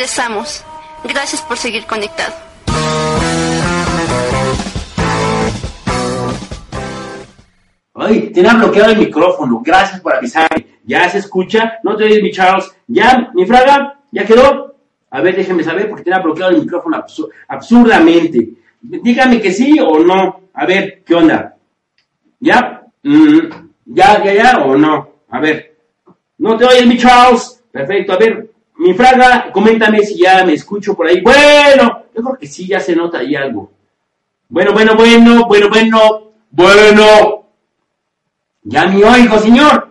Regresamos. Gracias por seguir conectado. Ay, tenía bloqueado el micrófono. Gracias por avisarme. ¿Ya se escucha? ¿No te oyes, mi Charles? ¿Ya? ¿Mi fraga? ¿Ya quedó? A ver, déjeme saber porque tenía bloqueado el micrófono absurdamente. Dígame que sí o no. A ver, ¿qué onda? ¿Ya? Mm, ¿Ya, ya, ya o no? A ver. ¿No te oyes, mi Charles? Perfecto. A ver, mi fraga, coméntame si ya me escucho por ahí. Bueno, yo creo que sí, ya se nota ahí algo. Bueno, bueno, bueno, bueno, bueno, bueno. Ya me oigo, señor.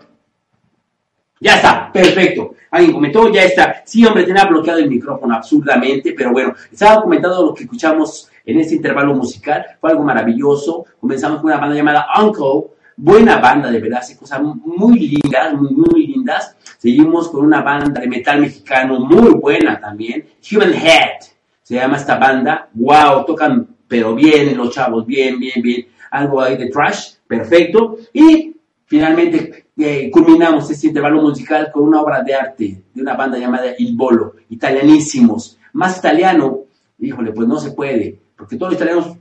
Ya está, perfecto. Alguien comentó, ya está. Sí, hombre, tenía bloqueado el micrófono absurdamente, pero bueno, estaba comentando lo que escuchamos en este intervalo musical. Fue algo maravilloso. Comenzamos con una banda llamada Uncle. Buena banda, de verdad, cosas muy lindas, muy, muy lindas. Seguimos con una banda de metal mexicano muy buena también. Human Head se llama esta banda. Wow, tocan pero bien los chavos, bien, bien, bien. Algo ahí de trash, perfecto. Y finalmente eh, culminamos este intervalo musical con una obra de arte de una banda llamada Il Bolo, italianísimos. Más italiano, híjole, pues no se puede, porque todos los italianos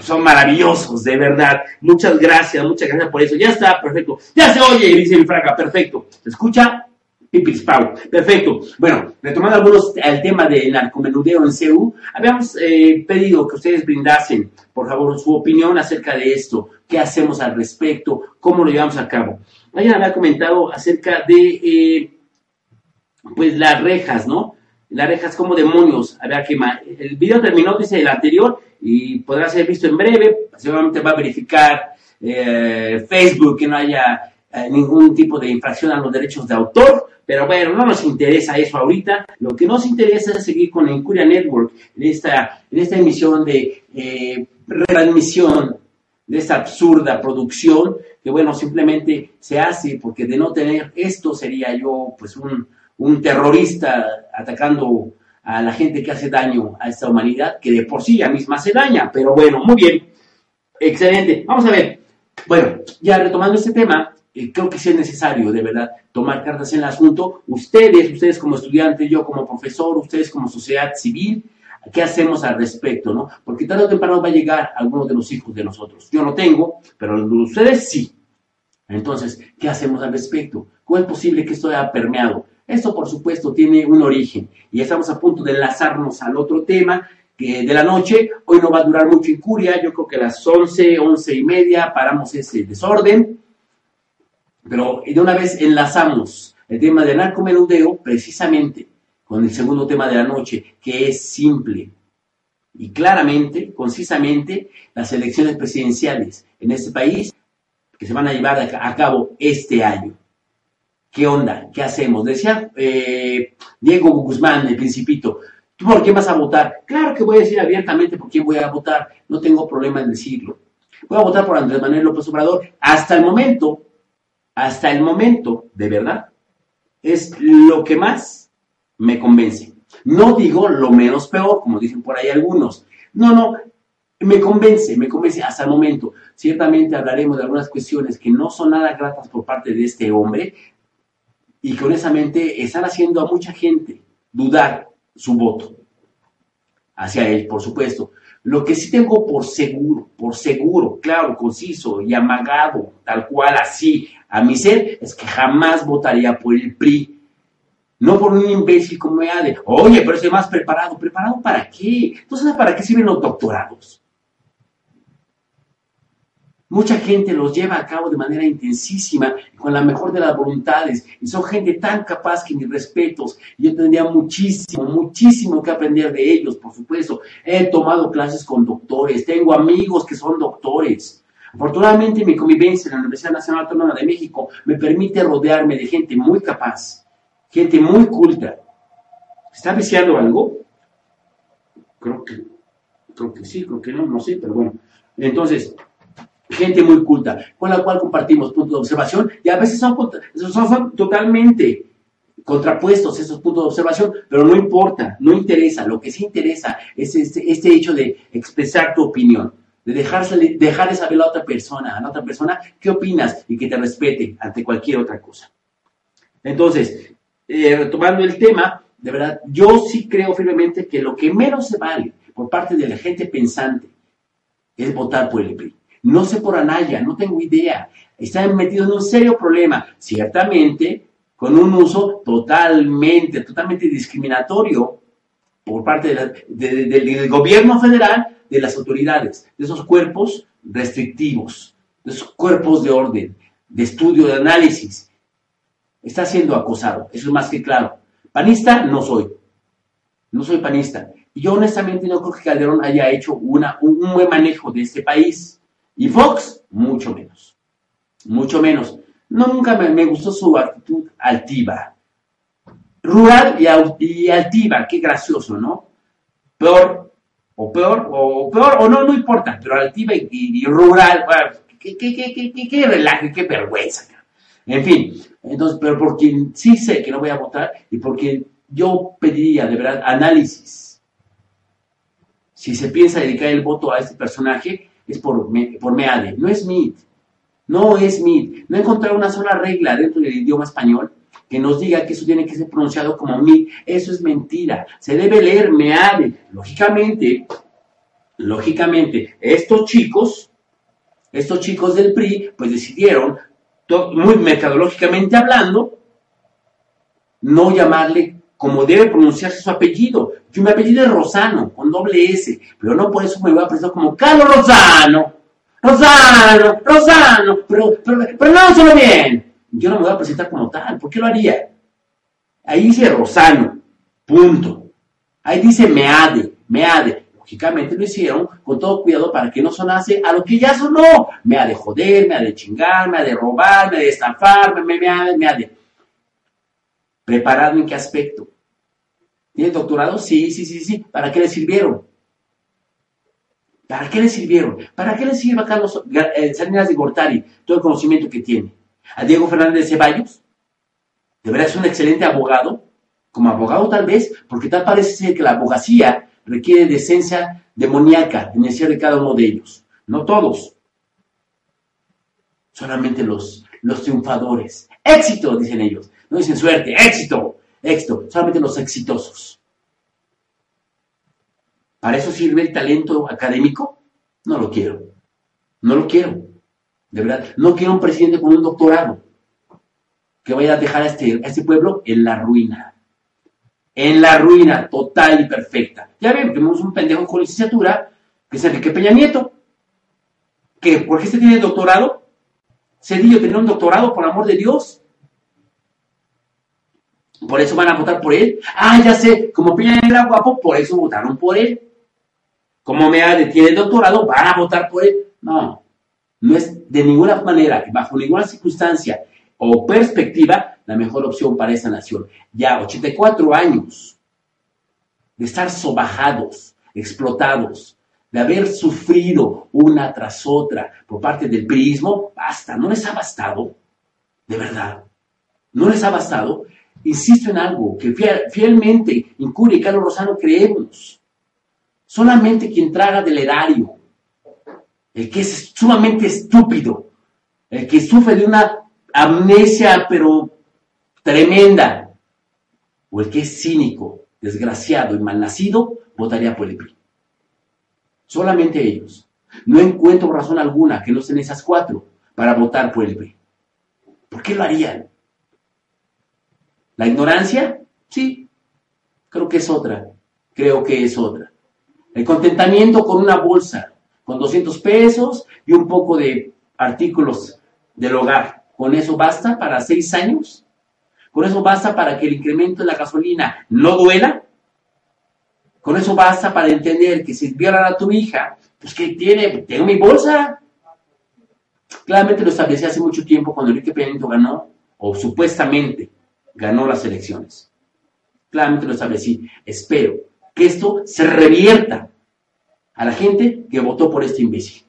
son maravillosos, de verdad. Muchas gracias, muchas gracias por eso. Ya está, perfecto. Ya se oye, dice mi fraca, perfecto. ¿Se escucha? Pau. Perfecto. Bueno, retomando algunos el tema del narcomenudeo en CEU, habíamos eh, pedido que ustedes brindasen, por favor, su opinión acerca de esto. ¿Qué hacemos al respecto? ¿Cómo lo llevamos a cabo? Alguien había comentado acerca de, eh, pues, las rejas, ¿no? Las rejas como demonios había que... El video terminó, dice el anterior, y podrá ser visto en breve. Seguramente va a verificar eh, Facebook que no haya ningún tipo de infracción a los derechos de autor pero bueno, no nos interesa eso ahorita. Lo que nos interesa es seguir con Incuria Network en esta, en esta emisión de eh, de esta absurda producción que bueno, simplemente se hace porque de no tener esto sería yo pues un, un terrorista atacando a la gente que hace daño a esta humanidad, que de por sí ya misma se daña. Pero bueno, muy bien. Excelente. Vamos a ver. Bueno, ya retomando este tema, creo que sí es necesario, de verdad, tomar cartas en el asunto. Ustedes, ustedes como estudiantes, yo como profesor, ustedes como sociedad civil, ¿qué hacemos al respecto, no? Porque tarde o temprano va a llegar alguno de los hijos de nosotros. Yo no tengo, pero ustedes sí. Entonces, ¿qué hacemos al respecto? ¿Cómo es posible que esto haya permeado? Esto, por supuesto, tiene un origen y estamos a punto de enlazarnos al otro tema que de la noche. Hoy no va a durar mucho en Curia, yo creo que a las 11, 11 y media paramos ese desorden pero de una vez enlazamos el tema del narcomenudeo precisamente con el segundo tema de la noche, que es simple y claramente, concisamente, las elecciones presidenciales en este país que se van a llevar a cabo este año. ¿Qué onda? ¿Qué hacemos? Decía eh, Diego Guzmán, el principito, ¿tú por qué vas a votar? Claro que voy a decir abiertamente por quién voy a votar, no tengo problema en decirlo. Voy a votar por Andrés Manuel López Obrador. Hasta el momento, hasta el momento, de verdad, es lo que más me convence. No digo lo menos peor, como dicen por ahí algunos. No, no, me convence, me convence hasta el momento. Ciertamente hablaremos de algunas cuestiones que no son nada gratas por parte de este hombre y que honestamente están haciendo a mucha gente dudar su voto hacia él, por supuesto. Lo que sí tengo por seguro, por seguro, claro, conciso y amagado, tal cual así, a mi ser, es que jamás votaría por el PRI. No por un imbécil como de, oye, pero soy más preparado. ¿Preparado para qué? Entonces, ¿para qué sirven los doctorados? Mucha gente los lleva a cabo de manera intensísima, con la mejor de las voluntades, y son gente tan capaz que mis respetos. Yo tendría muchísimo, muchísimo que aprender de ellos, por supuesto. He tomado clases con doctores, tengo amigos que son doctores. Afortunadamente, mi convivencia en la Universidad Nacional Autónoma de México me permite rodearme de gente muy capaz, gente muy culta. ¿Está viciando algo? Creo que, creo que sí, creo que no, no sé, pero bueno. Entonces, gente muy culta, con la cual compartimos puntos de observación y a veces son, totalmente contrapuestos esos puntos de observación, pero no importa, no interesa, lo que sí interesa es este, este hecho de expresar tu opinión, de dejarse, dejar de saber a la otra persona, a la otra persona qué opinas y que te respete ante cualquier otra cosa. Entonces, eh, retomando el tema, de verdad, yo sí creo firmemente que lo que menos se vale por parte de la gente pensante es votar por el PRI. No sé por Anaya, no tengo idea. Están metidos en un serio problema, ciertamente con un uso totalmente, totalmente discriminatorio por parte del gobierno federal, de las autoridades, de esos cuerpos restrictivos, de esos cuerpos de orden, de estudio, de análisis. Está siendo acosado, eso es más que claro. Panista no soy, no soy panista. Y yo honestamente no creo que Calderón haya hecho una, un, buen manejo de este país. Y Fox, mucho menos. Mucho menos. No, nunca me, gustó su actitud altiva. Rural y, altiva, qué gracioso, ¿no? Peor, o peor, o peor, o no, no importa, pero altiva y, rural, qué, qué, qué, qué, relaje, qué vergüenza. En fin, entonces, pero porque sí sé que no voy a votar y porque yo pediría de verdad análisis si se piensa dedicar el voto a este personaje, es por, por Meade, no es Meade. No es Meade. No he una sola regla dentro del idioma español que nos diga que eso tiene que ser pronunciado como Meade. Eso es mentira. Se debe leer Meade. Lógicamente, lógicamente, estos chicos, estos chicos del PRI, pues decidieron, muy mercadológicamente hablando, no llamarle como debe pronunciarse su apellido. Yo mi apellido es Rosano, con doble S, pero no por eso me voy a presentar como Carlos Rosano. Rosano, Rosano, pero, pero, pero no solo bien. Yo no me voy a presentar como tal, ¿por qué lo haría? Ahí dice Rosano, punto. Ahí dice Meade, Meade. Lógicamente lo hicieron con todo cuidado para que no sonase a lo que ya sonó. Me ha de joder, me ha de chingar, me ha de robar, me ha de estafar, me, me, me ha de ¿Preparado en qué aspecto? ¿Tiene doctorado? Sí, sí, sí, sí. ¿Para qué le sirvieron? ¿Para qué le sirvieron? ¿Para qué le sirve a Carlos eh, Salinas de Gortari todo el conocimiento que tiene? ¿A Diego Fernández de Ceballos? ¿De verdad es un excelente abogado? Como abogado tal vez, porque tal parece ser que la abogacía requiere de esencia demoníaca en el ser de cada uno de ellos. No todos. Solamente los, los triunfadores. Éxito, dicen ellos. No dicen suerte, éxito, éxito, solamente los exitosos. ¿Para eso sirve el talento académico? No lo quiero. No lo quiero. De verdad, no quiero un presidente con un doctorado que vaya a dejar a este, este pueblo en la ruina. En la ruina total y perfecta. Ya ven, tenemos un pendejo con licenciatura que es Enrique Peña Nieto. que ¿Por qué este tiene doctorado? Cedillo tiene un doctorado, por amor de Dios. Por eso van a votar por él. Ah, ya sé, como Peña era guapo, por eso votaron por él. Como Mea tiene el doctorado, van a votar por él. No, no es de ninguna manera, bajo ninguna circunstancia o perspectiva, la mejor opción para esa nación. Ya 84 años de estar sobajados, explotados, de haber sufrido una tras otra por parte del prismo, basta, no les ha bastado, de verdad, no les ha bastado insisto en algo que fielmente Incuri y Carlos Rosano creemos. Solamente quien traga del erario, el que es sumamente estúpido, el que sufre de una amnesia pero tremenda, o el que es cínico, desgraciado y malnacido, votaría por el PRI. Solamente ellos. No encuentro razón alguna que no sean esas cuatro para votar por el PRI. ¿Por qué lo harían? ¿La ignorancia? Sí, creo que es otra. Creo que es otra. El contentamiento con una bolsa, con 200 pesos y un poco de artículos del hogar. ¿Con eso basta para seis años? ¿Con eso basta para que el incremento de la gasolina no duela? ¿Con eso basta para entender que si violan a tu hija, pues que tiene, tengo mi bolsa? Claramente lo establecí hace mucho tiempo cuando Enrique Peña ganó, o supuestamente ganó las elecciones. Claramente lo establecí. Espero que esto se revierta a la gente que votó por este imbécil.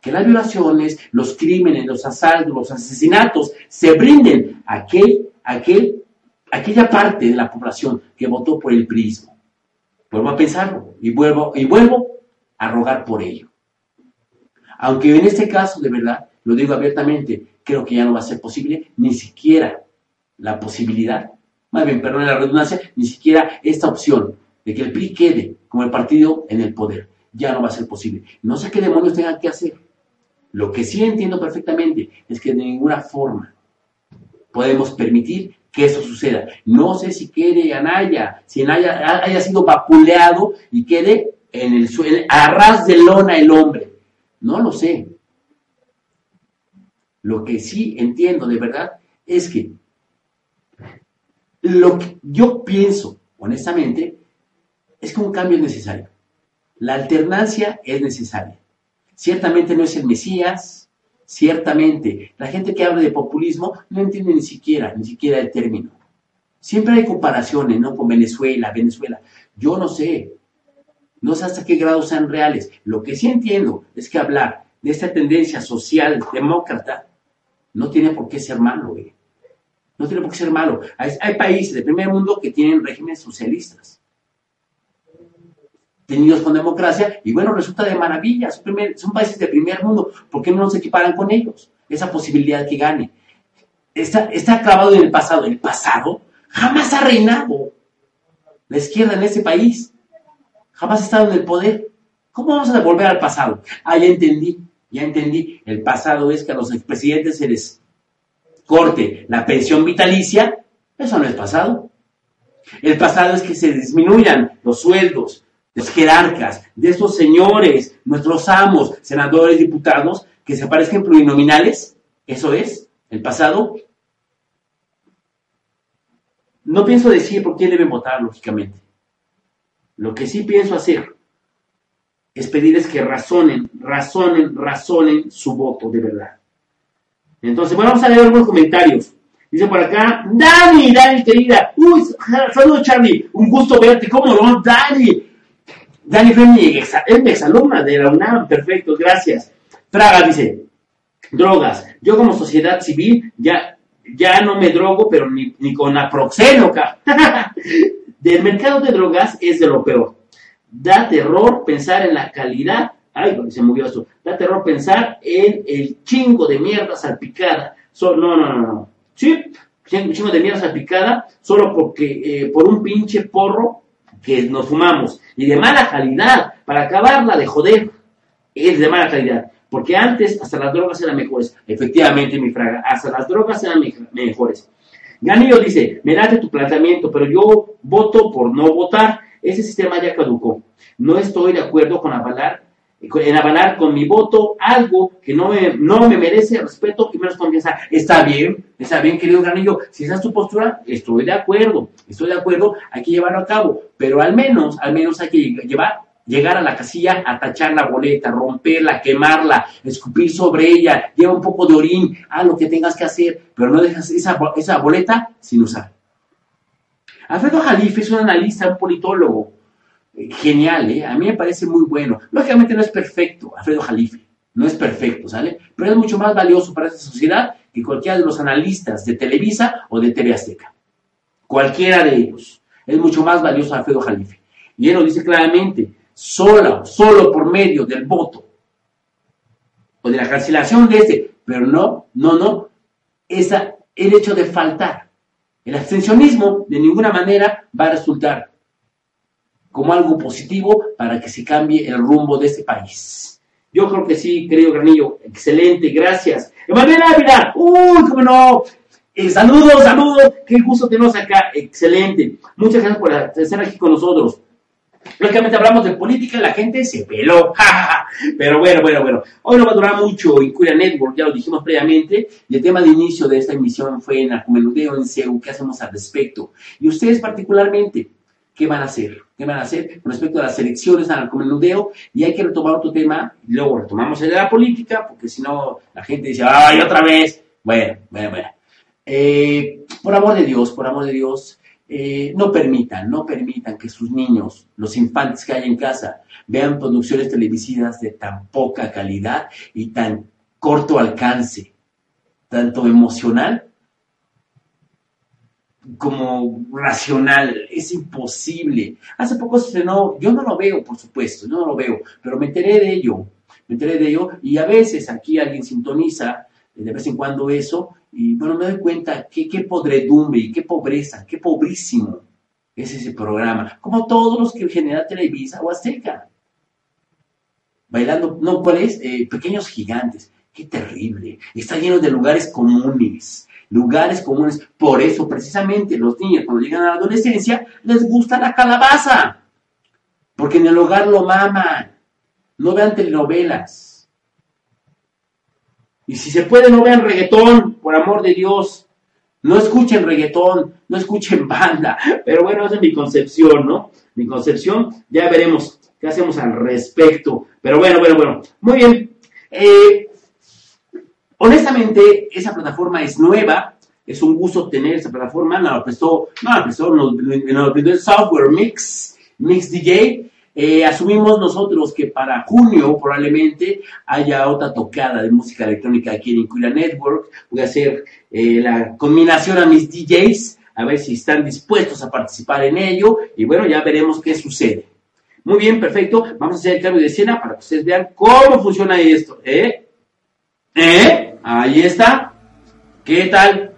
Que las violaciones, los crímenes, los asaltos, los asesinatos se brinden a aquel, aquel, aquella parte de la población que votó por el prismo. Vuelvo a pensarlo y vuelvo, y vuelvo a rogar por ello. Aunque en este caso, de verdad, lo digo abiertamente, creo que ya no va a ser posible ni siquiera la posibilidad más bien, perdón la redundancia, ni siquiera esta opción de que el PRI quede como el partido en el poder. Ya no va a ser posible. No sé qué demonios tengan que hacer. Lo que sí entiendo perfectamente es que de ninguna forma podemos permitir que eso suceda. No sé si quede Anaya, si Anaya haya sido vapuleado y quede en el suelo, a ras de lona el hombre. No lo sé. Lo que sí entiendo de verdad es que lo que yo pienso, honestamente, es que un cambio es necesario. La alternancia es necesaria. Ciertamente no es el Mesías, ciertamente la gente que habla de populismo no entiende ni siquiera, ni siquiera el término. Siempre hay comparaciones, ¿no? Con Venezuela, Venezuela. Yo no sé, no sé hasta qué grado sean reales. Lo que sí entiendo es que hablar de esta tendencia social demócrata no tiene por qué ser malo, güey. No tiene por qué ser malo. Hay, países del primer mundo que tienen regímenes socialistas, tenidos con democracia, y bueno, resulta de maravilla. Son, países de primer mundo. ¿Por qué no nos equiparan con ellos? Esa posibilidad que gane. Está, está clavado en el pasado. El pasado jamás ha reinado la izquierda en ese país. Jamás ha estado en el poder. ¿Cómo vamos a devolver al pasado? Ah, ya entendí, ya entendí. El pasado es que a los expresidentes se les corte la pensión vitalicia, eso no es pasado. El pasado es que se disminuyan los sueldos de los jerarcas, de estos señores, nuestros amos, senadores, diputados, que se parezcan plurinominales. Eso es el pasado. No pienso decir por quién deben votar, lógicamente. Lo que sí pienso hacer es pedirles que razonen, razonen, razonen su voto de verdad. Entonces, bueno, vamos a leer algunos comentarios. Dice por acá, Dani, Dani querida. Uy, saludos Charlie, un gusto verte. ¿Cómo no? Dani. Dani fue mi, ex, de la UNAM, perfecto, gracias. Fraga dice, drogas. Yo como sociedad civil ya, ya no me drogo, pero ni, ni con aproxeno, Del mercado de drogas es de lo peor. Da terror pensar en la calidad Ay, se movió eso. Da terror pensar en el chingo de mierda salpicada. no, no, no, no. Sí, chingo de mierda salpicada solo porque, eh, por un pinche porro que nos fumamos. Y de mala calidad, para acabarla de joder, es de mala calidad. Porque antes hasta las drogas eran mejores. Efectivamente, mi fraga, hasta las drogas eran mejores. Ganillo dice, me date tu planteamiento, pero yo voto por no votar. Ese sistema ya caducó. No estoy de acuerdo con avalar en avalar con mi voto algo que no me, no me merece respeto y menos confianza. Está bien, está bien, querido Granillo. Si esa es tu postura, estoy de acuerdo, estoy de acuerdo, hay que llevarlo a cabo. Pero al menos, al menos hay que llevar, llegar a la casilla a tachar la boleta, romperla, quemarla, escupir sobre ella, lleva un poco de orín, haz lo que tengas que hacer, pero no dejas esa, esa boleta sin usar. Alfredo Jalife es un analista, un politólogo, genial, ¿eh? A mí me parece muy bueno. Lógicamente no es perfecto, Alfredo Jalife, no es perfecto, ¿sale? Pero es mucho más valioso para esta sociedad que cualquiera de los analistas de Televisa o de TV Azteca. Cualquiera de ellos. Es mucho más valioso Alfredo Jalife. Y él lo dice claramente, solo, solo por medio del voto o de la cancelación de este, pero no, no, no, esa, el hecho de faltar. El abstencionismo de ninguna manera va a resultar como algo positivo para que se cambie el rumbo de este país. Yo creo que sí, querido Granillo, excelente, gracias. Emanuel Ávila, uy, cómo no, eh, saludos, saludos, qué gusto tenernos acá, excelente. Muchas gracias por estar aquí con nosotros. Lógicamente hablamos de política, la gente se peló, pero bueno, bueno, bueno. Hoy no va a durar mucho en Curia Network, ya lo dijimos previamente, y el tema de inicio de esta emisión fue en Acumenudeo, en CEU, ¿qué hacemos al respecto? Y ustedes particularmente, ¿qué van a hacer? ¿Qué van a hacer con respecto a las elecciones, al comenudeo? Y hay que retomar otro tema, y luego retomamos el de la política, porque si no, la gente dice, ¡ay, otra vez! Bueno, bueno, bueno. Eh, por amor de Dios, por amor de Dios, eh, no permitan, no permitan que sus niños, los infantes que hay en casa, vean producciones televisivas de tan poca calidad y tan corto alcance, tanto emocional como racional, es imposible. Hace poco se estrenó, yo no lo veo, por supuesto, yo no lo veo, pero me enteré de ello, me enteré de ello y a veces aquí alguien sintoniza de vez en cuando eso y bueno, me doy cuenta que qué podredumbre y qué pobreza, qué pobrísimo es ese programa, como todos los que genera Televisa o Azteca. Bailando, no, ¿cuál? Eh, pequeños gigantes. Qué terrible. Está lleno de lugares comunes. Lugares comunes. Por eso, precisamente, los niños cuando llegan a la adolescencia les gusta la calabaza. Porque en el hogar lo maman. No vean telenovelas. Y si se puede, no vean reggaetón, por amor de Dios. No escuchen reggaetón, no escuchen banda. Pero bueno, esa es mi concepción, ¿no? Mi concepción, ya veremos qué hacemos al respecto. Pero bueno, bueno, bueno. Muy bien. Eh, Honestamente, esa plataforma es nueva, es un gusto tener esa plataforma, nos la prestó, no la prestó, nos, nos prestó el software Mix, Mix DJ. Eh, asumimos nosotros que para junio probablemente haya otra tocada de música electrónica aquí en Incuria Network. Voy a hacer eh, la combinación a mis DJs, a ver si están dispuestos a participar en ello y bueno, ya veremos qué sucede. Muy bien, perfecto. Vamos a hacer el cambio de escena para que ustedes vean cómo funciona esto. ¿Eh? ¿Eh? Ahí está. ¿Qué tal?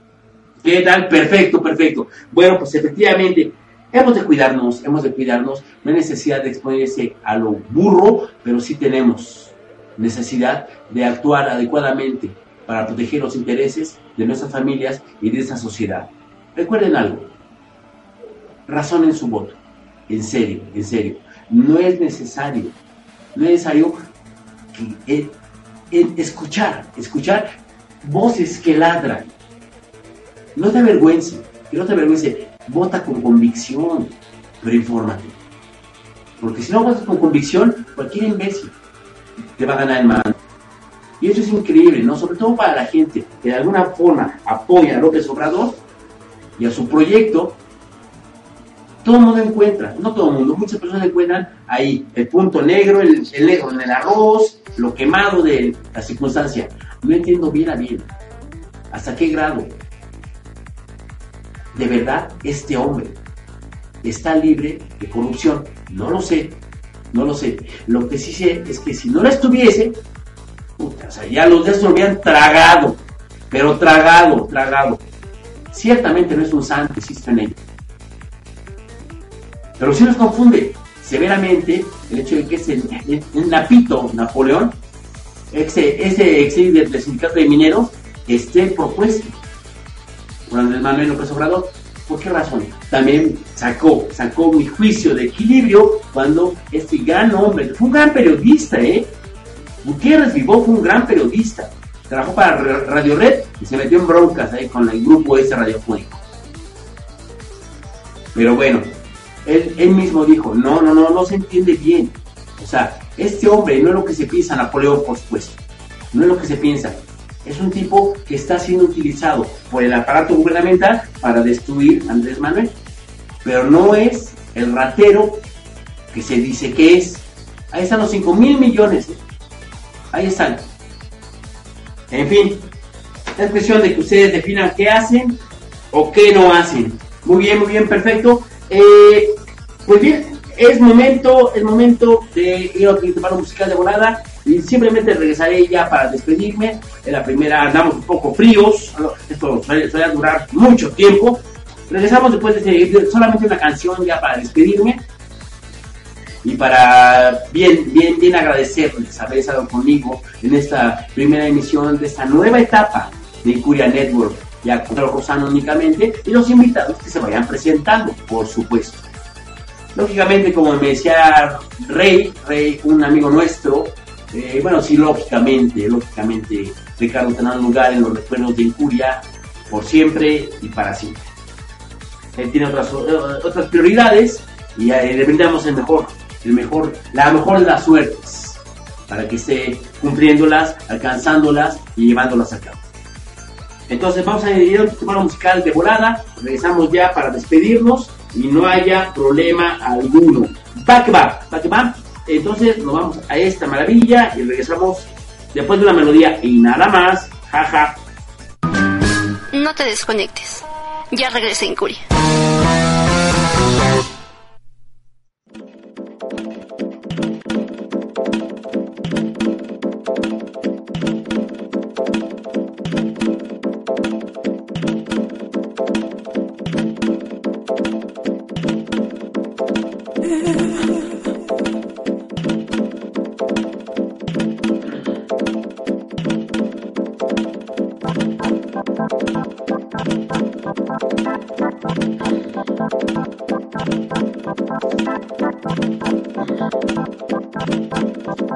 ¿Qué tal? Perfecto, perfecto. Bueno, pues efectivamente, hemos de cuidarnos, hemos de cuidarnos. No hay necesidad de exponerse a lo burro, pero sí tenemos necesidad de actuar adecuadamente para proteger los intereses de nuestras familias y de esta sociedad. Recuerden algo, razonen su voto, en serio, en serio. No es necesario, no es necesario que escuchar, escuchar voces que ladran. No te avergüences, que no te avergüences, vota con convicción, pero infórmate. Porque si no votas con convicción, cualquier imbécil te va a ganar el mando. Y eso es increíble, ¿no? Sobre todo para la gente que de alguna forma apoya a López Obrador y a su proyecto. Todo el mundo encuentra, no todo el mundo, muchas personas encuentran ahí el punto negro, el, el negro en el arroz, lo quemado de la circunstancia. No entiendo bien a bien. ¿Hasta qué grado? De verdad, este hombre está libre de corrupción. No lo sé, no lo sé. Lo que sí sé es que si no la estuviese, puta, ya los de estos lo habían tragado, pero tragado, tragado. Ciertamente no es un santo, existe en ello. Pero sí nos confunde severamente el hecho de que es el, Napito Napoleón ese, ese ex del sindicato de mineros esté propuesto por Andrés Manuel López Obrador. ¿Por qué razón? También sacó, sacó mi juicio de equilibrio cuando este gran hombre, fue un gran periodista, ¿eh? Gutiérrez Vivó fue un gran periodista. Trabajó para Radio Red y se metió en broncas ahí con el grupo ese radiofónico. Pero bueno, él, él mismo dijo, no, no, no, no se entiende bien. O sea, este hombre no es lo que se piensa Napoleón, por supuesto. No es lo que se piensa. Es un tipo que está siendo utilizado por el aparato gubernamental para destruir a Andrés Manuel. Pero no es el ratero que se dice que es. Ahí están los 5 mil millones. ¿eh? Ahí están. En fin, es cuestión de que ustedes definan qué hacen o qué no hacen. Muy bien, muy bien, perfecto. Eh, pues bien, es momento, es momento de ir a un musical de volada y simplemente regresaré ya para despedirme. En la primera andamos un poco fríos, esto suele, durar mucho tiempo. Regresamos después de solamente una canción ya para despedirme y para bien, bien, bien agradecerles haber estado conmigo en esta primera emisión de esta nueva etapa de Incuria Network, ya con Rosano únicamente, y los invitados que se vayan presentando, por supuesto. Lógicamente, como me decía Rey, Rey, un amigo nuestro, eh, bueno, sí, lógicamente, lógicamente, Ricardo tendrá lugar en los recuerdos de Incuria por siempre y para siempre. Él tiene otras, eh, otras prioridades y eh, le el mejor, el mejor, la mejor de las suertes para que esté cumpliéndolas, alcanzándolas y llevándolas a cabo. Entonces vamos a ir a un musical de volada, regresamos ya para despedirnos y no haya problema alguno. Back, back back. Entonces nos vamos a esta maravilla y regresamos después de la melodía y nada más. Jaja. No te desconectes. Ya regresé en Curia.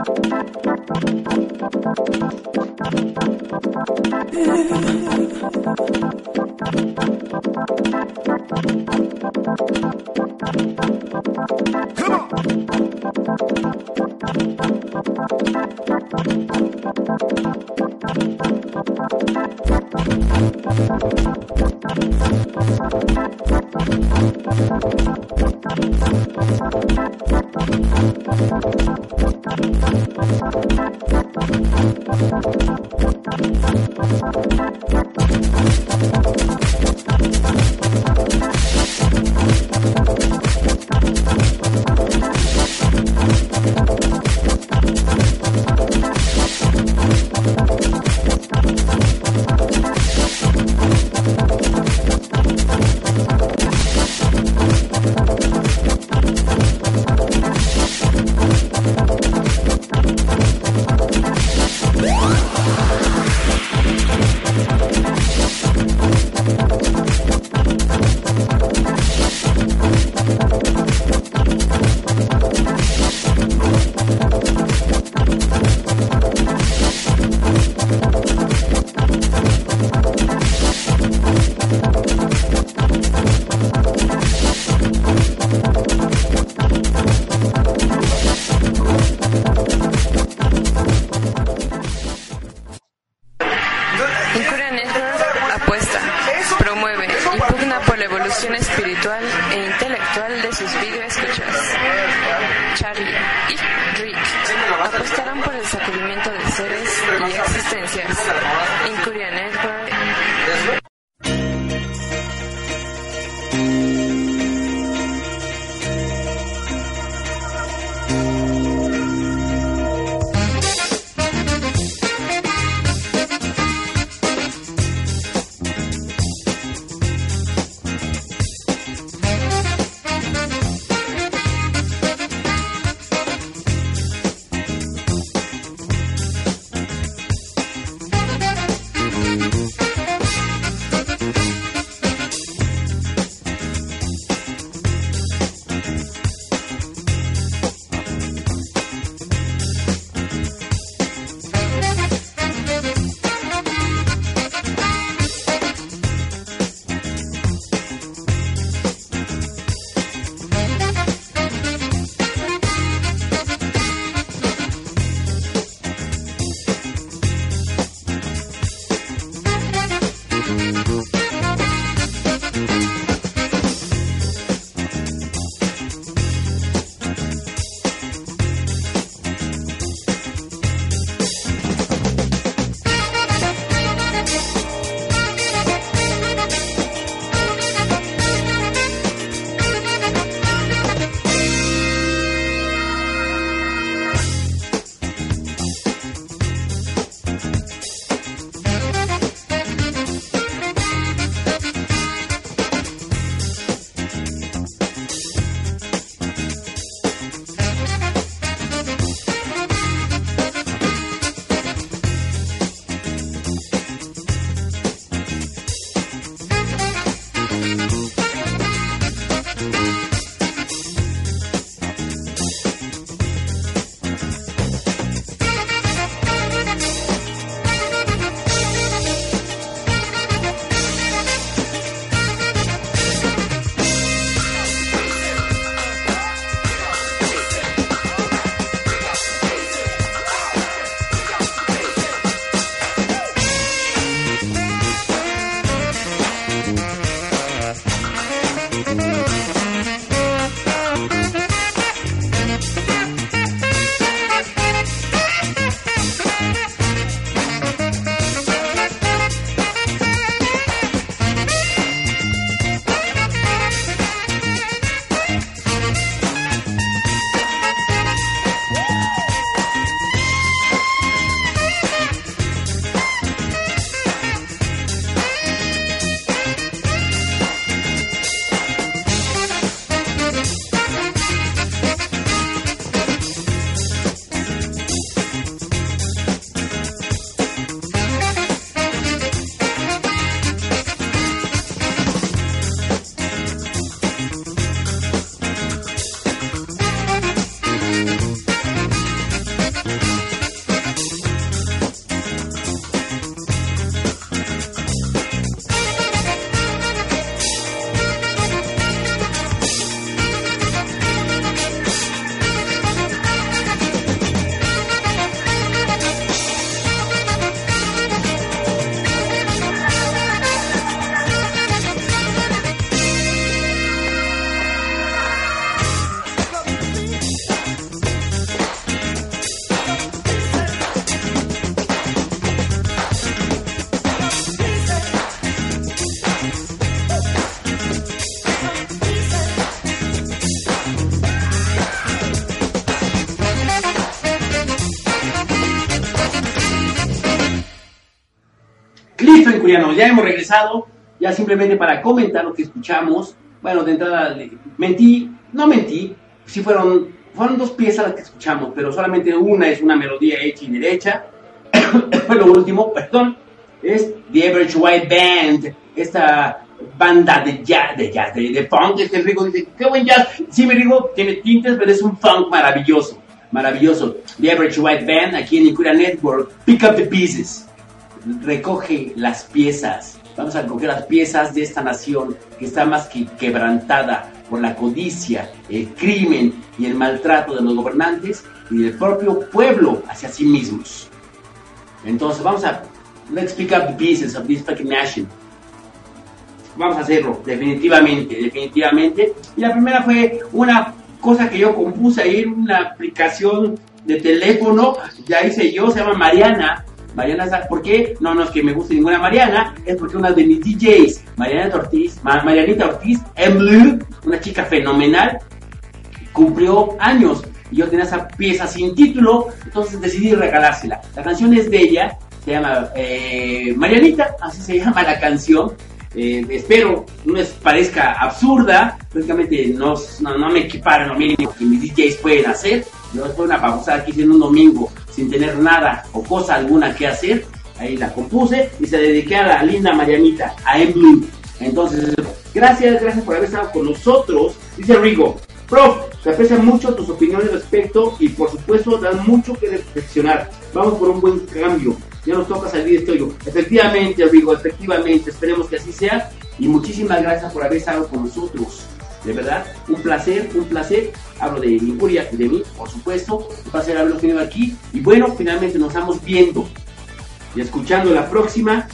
Incuria Incurianos, ya hemos regresado, ya simplemente para comentar lo que escuchamos. Bueno, de entrada, mentí, no mentí, sí fueron, fueron dos piezas las que escuchamos, pero solamente una es una melodía hecha y derecha. lo último, perdón, es The Average White Band, esta banda de jazz, de jazz, de, funk, este Rigo dice, qué buen jazz, sí, mi Rigo tiene tintes, pero es un funk maravilloso, maravilloso. The Average White Band, aquí en Incura Network, Pick Up the Pieces, recoge las piezas, vamos a recoger las piezas de esta nación que está más que quebrantada por la codicia, el crimen y el maltrato de los gobernantes y del propio pueblo hacia sí mismos. Entonces vamos a let's pick up the pieces of this fucking nation. Vamos a hacerlo, definitivamente, definitivamente. Y la primera fue una cosa que yo compuse ahí una aplicación de teléfono, ya hice yo, se llama Mariana. Mariana, ¿por qué? No, no es que me guste ninguna Mariana, es porque una de mis DJs, Mariana Ortiz, Marianita Ortiz, en Blue, una chica fenomenal, cumplió años y yo tenía esa pieza sin título, entonces decidí regalársela. La canción es de ella, se llama eh, Marianita, así se llama la canción. Eh, espero no les parezca absurda, lógicamente no, no, me equiparon lo mínimo que mis DJs pueden hacer. Yo después una pausa aquí en un domingo sin tener nada o cosa alguna que hacer, ahí la compuse y se dediqué a la linda Marianita, a Emblem. Entonces, gracias, gracias por haber estado con nosotros. Dice Rigo, prof, se aprecian mucho tus opiniones respecto y por supuesto dan mucho que reflexionar. Vamos por un buen cambio ya nos toca salir de este hoyo. Efectivamente, Rigo, efectivamente, esperemos que así sea. Y muchísimas gracias por haber estado con nosotros. De verdad, un placer, un placer. Hablo de Incuria y de mí, por supuesto. Un placer haberlo tenido aquí. Y bueno, finalmente nos estamos viendo y escuchando la próxima,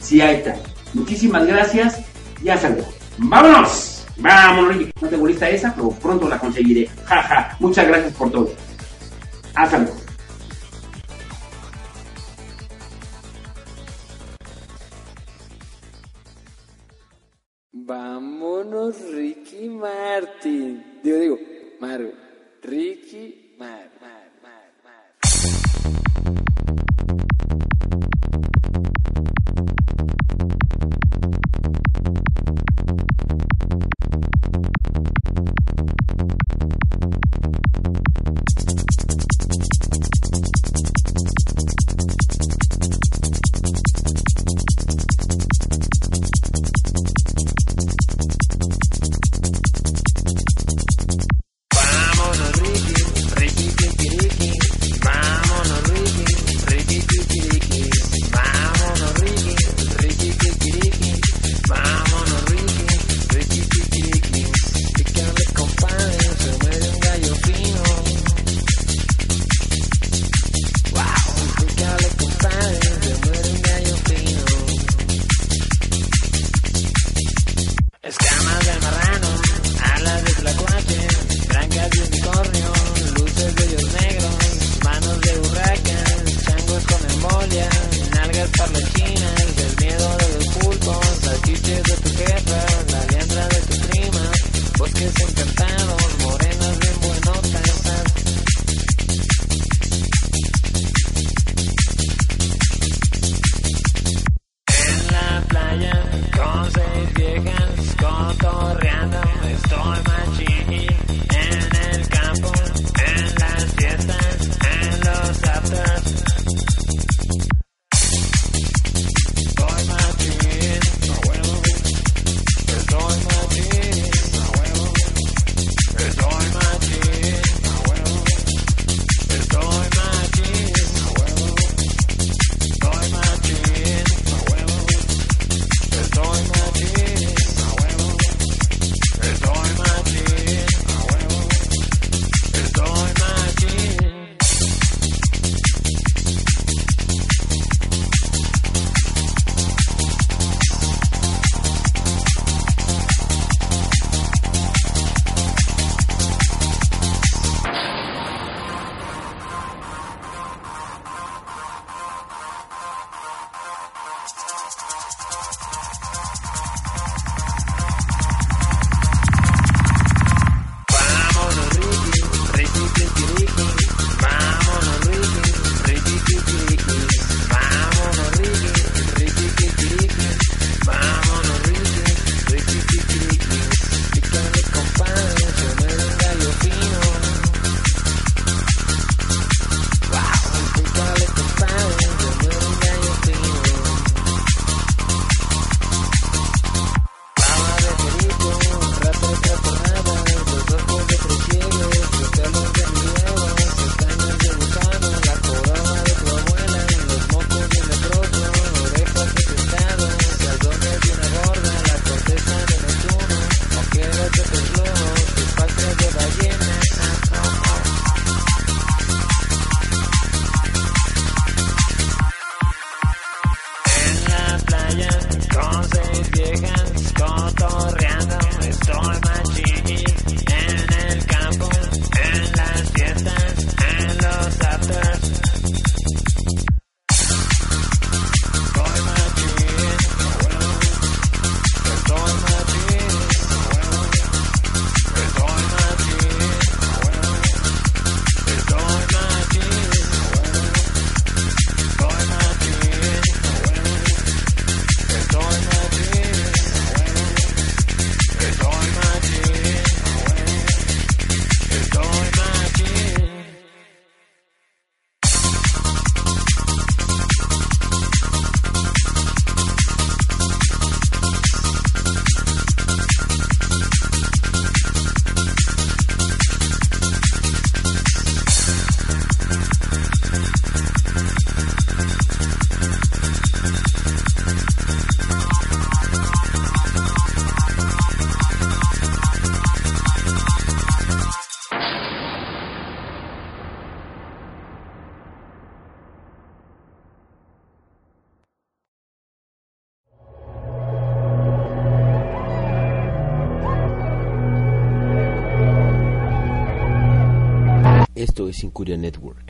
si hay tal. Muchísimas gracias Ya salgo. ¡Vámonos! ¡Vámonos, No tengo lista esa, pero pronto la conseguiré. Jaja. Muchas gracias por todo. Hasta luego. Vámonos, Ricky Ricky Martin. Digo, digo, Maru. Ricky Mar, Mar, Mar, Mar. cause Incuria Network 1.5.